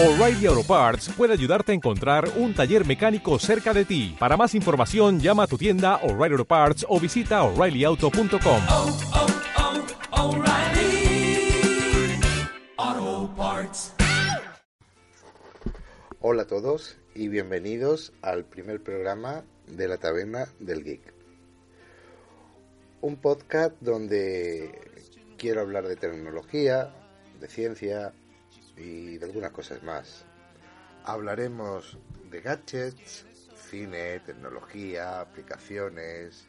O'Reilly Auto Parts puede ayudarte a encontrar un taller mecánico cerca de ti. Para más información, llama a tu tienda O'Reilly Auto Parts o visita oreillyauto.com. oh, oh, O'Reilly Auto Parts. Hola a todos y bienvenidos al primer programa de la Taberna del Geek. Un podcast donde quiero hablar de tecnología, de ciencia y de algunas cosas más. Hablaremos de gadgets, cine, tecnología, aplicaciones,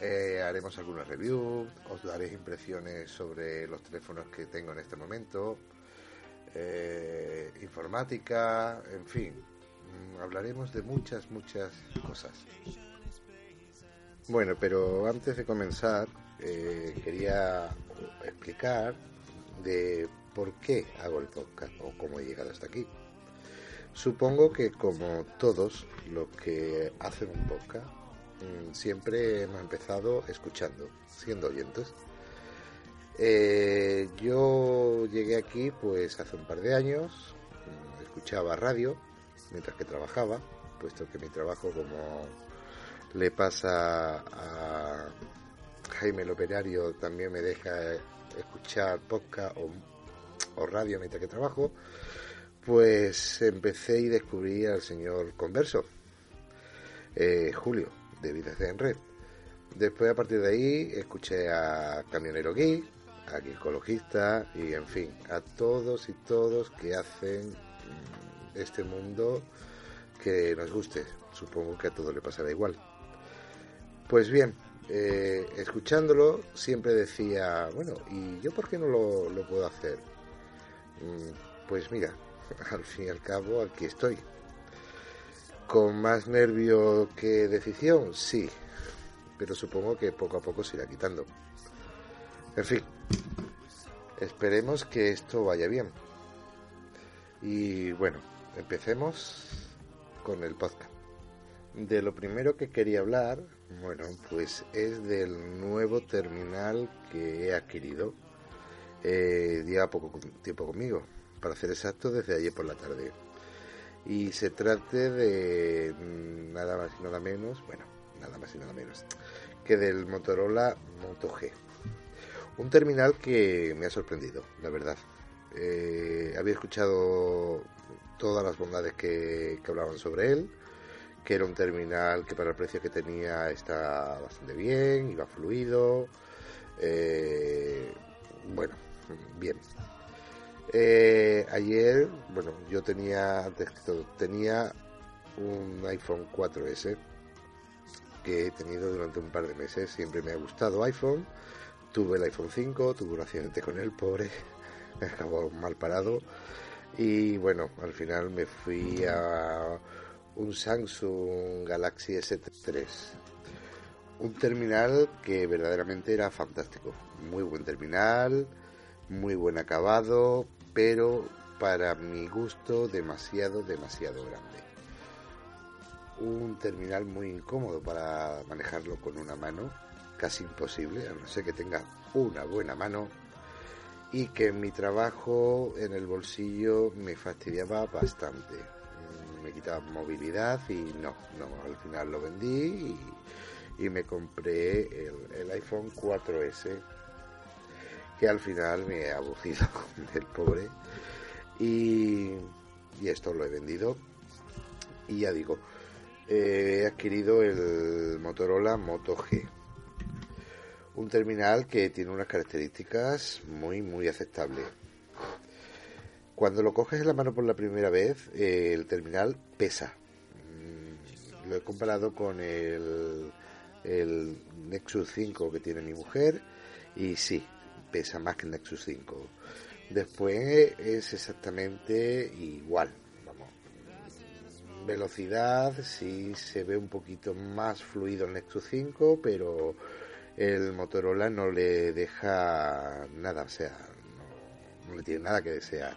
eh, haremos algunas reviews, os daré impresiones sobre los teléfonos que tengo en este momento, eh, informática, en fin, mm, hablaremos de muchas, muchas cosas. Bueno, pero antes de comenzar, eh, quería explicar de por qué hago el podcast o cómo he llegado hasta aquí. Supongo que como todos los que hacen un podcast, mm, siempre hemos empezado escuchando, siendo oyentes. Eh, yo llegué aquí pues hace un par de años, mm, escuchaba radio mientras que trabajaba, puesto que mi trabajo como le pasa a Jaime el Operario también me deja escuchar podcast o, o radio mientras que trabajo, pues empecé y descubrí al señor Converso, eh, Julio, de Vidas en Red. Después, a partir de ahí, escuché a Camionero Geek, a Ecologista y, en fin, a todos y todos que hacen mm, este mundo que nos guste. Supongo que a todos le pasará igual. Pues bien, eh, escuchándolo siempre decía, bueno, ¿y yo por qué no lo, lo puedo hacer? Mm, Pues mira, al fin y al cabo aquí estoy. ¿Con más nervio que decisión? Sí, pero supongo que poco a poco se irá quitando. En fin, esperemos que esto vaya bien. Y bueno, empecemos con el podcast. De lo primero que quería hablar, bueno, pues es del nuevo terminal que he adquirido. Eh, lleva poco tiempo conmigo, para ser exacto, desde ayer por la tarde. Y se trate de mm, nada más y nada menos, bueno, nada más y nada menos, que del Motorola Moto G. Un terminal que me ha sorprendido, la verdad. Eh, había escuchado todas las bondades que, que hablaban sobre él, que era un terminal que para el precio que tenía está bastante bien, iba fluido. eh, bueno, bien. Eh, ayer, bueno, yo tenía, tenía un iPhone 4S que he tenido durante un par de meses. Siempre me ha gustado iPhone. Tuve el iPhone 5, tuve un accidente con él, pobre, me acabó mal parado. Y bueno, al final me fui a un Samsung Galaxy S3. Un terminal que verdaderamente era fantástico. Muy buen terminal, muy buen acabado, pero para mi gusto demasiado, demasiado grande. Un terminal muy incómodo para manejarlo con una mano, casi imposible, a no ser que tenga una buena mano y que mi trabajo en el bolsillo me fastidiaba bastante. Mm, Me quitaba movilidad y no, no, al final lo vendí y, me compré el iPhone 4S que al final me he abucido del pobre. Y, y esto lo he vendido. Y ya digo eh, he adquirido el Motorola Moto G. Un terminal que tiene unas características muy muy aceptables. Cuando lo coges en la mano por la primera vez eh, el terminal pesa. Mm, lo he comparado con el, el Nexus 5 que tiene mi mujer y sí, pesa más que el Nexus 5. Después es exactamente igual. Vamos. Velocidad, sí se ve un poquito más fluido el Nexus 5, pero el Motorola no le deja nada, o sea, no, le tiene nada que desear.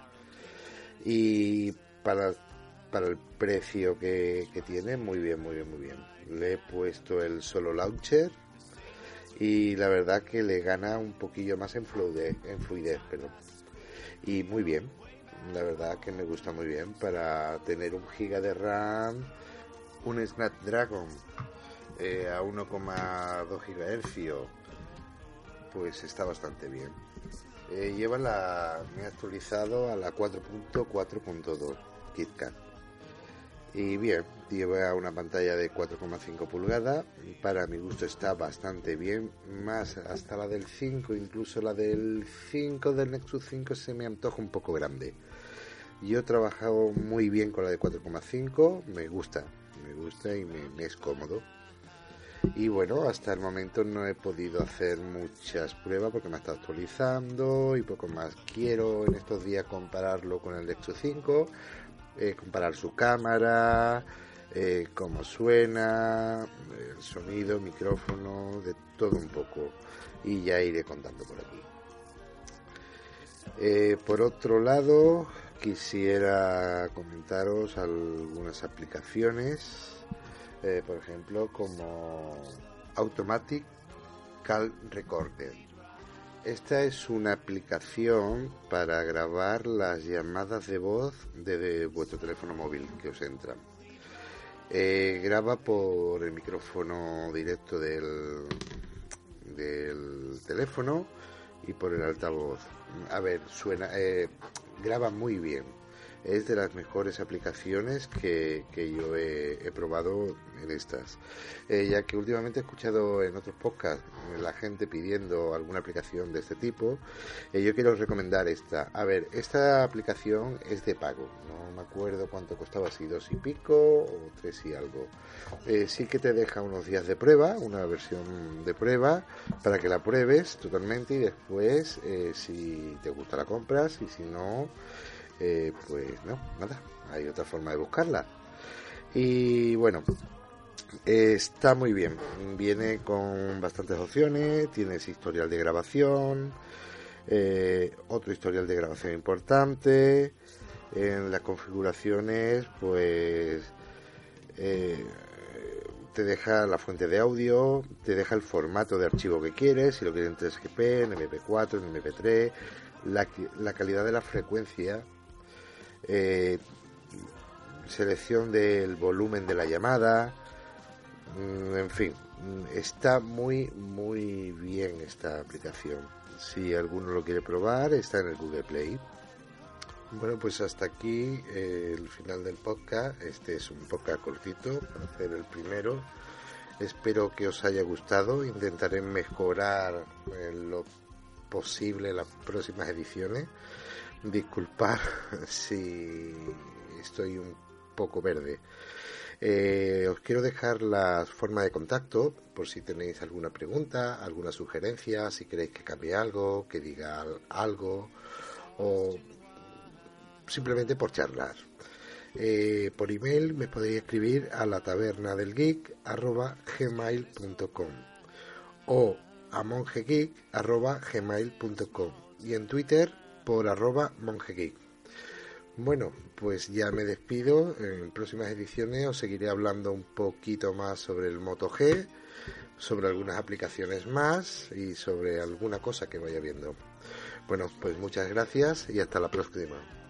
Y para, para el precio que tiene, muy bien, muy bien, muy bien. Le he puesto el solo launcher y la verdad que le gana un poquillo más en fluidez, en fluidez perdón. y muy bien La verdad que me gusta muy bien para tener un giga de RAM, un Snapdragon eh, a 1,2 GHz, pues está bastante bien. Eh, lleva la, me he actualizado a la 4.4.2 KitKat. Y bien, lleva una pantalla de 4,5 pulgadas. Para mi gusto está bastante bien. Más hasta la del 5, incluso la del 5 del Nexus 5 se me antoja un poco grande. Yo he trabajado muy bien con la de 4,5. Me gusta, me gusta y me es cómodo. Y bueno, hasta el momento no he podido hacer muchas pruebas porque me está actualizando y poco más. Quiero en estos días compararlo con el Nexus 5, eh, comparar su cámara, eh, cómo suena, el sonido, micrófono, de todo un poco. Y ya iré contando por aquí. Eh, por otro lado, quisiera comentaros algunas aplicaciones eh, por ejemplo, como Automatic Call Recorder. Esta es una aplicación para grabar las llamadas de voz de, vuestro teléfono móvil que os entran. Eh, graba por el micrófono directo del, teléfono y por el altavoz. A ver, suena, eh, graba muy bien es de las mejores aplicaciones que, yo he, probado en estas. Eh, ya que últimamente he escuchado en otros podcasts la gente pidiendo alguna aplicación de este tipo, eh, yo quiero recomendar esta. A ver, esta aplicación es de pago, no me acuerdo cuánto costaba, si dos y pico o tres y algo. Eh, sí que te deja unos días de prueba, una versión de prueba, para que la pruebes totalmente y después, si te gusta la compras y si no, eh, pues no, nada, hay otra forma de buscarla. Y bueno, está muy bien, viene con bastantes opciones, tienes historial de grabación, eh, otro historial de grabación importante, en las configuraciones pues eh, te deja la fuente de audio, te deja el formato de archivo que quieres, si lo quieres en 3GP, en MP4, en MP3, la, la calidad de la frecuencia eh, selección del volumen de la llamada, mm, en fin, mm, está muy, muy bien esta aplicación. Si alguno lo quiere probar, está en el Google Play. Bueno, pues hasta aquí eh, el final del podcast. Este es un podcast cortito para hacer el primero. Espero que os haya gustado. Intentaré mejorar lo posible en las próximas ediciones. Disculpar si estoy un poco verde. Eh, os quiero dejar la forma de contacto por si tenéis alguna pregunta, alguna sugerencia, si queréis que cambie algo, que diga algo o simplemente por charlar. Eh, por email me podéis escribir a la taberna del geek gmail.com o a monjegeek gmail.com y en Twitter por arroba monjegeek. Bueno, pues ya me despido. En próximas ediciones os seguiré hablando un poquito más sobre el Moto G, sobre algunas aplicaciones más y sobre alguna cosa que vaya viendo. Bueno, pues muchas gracias y hasta la próxima.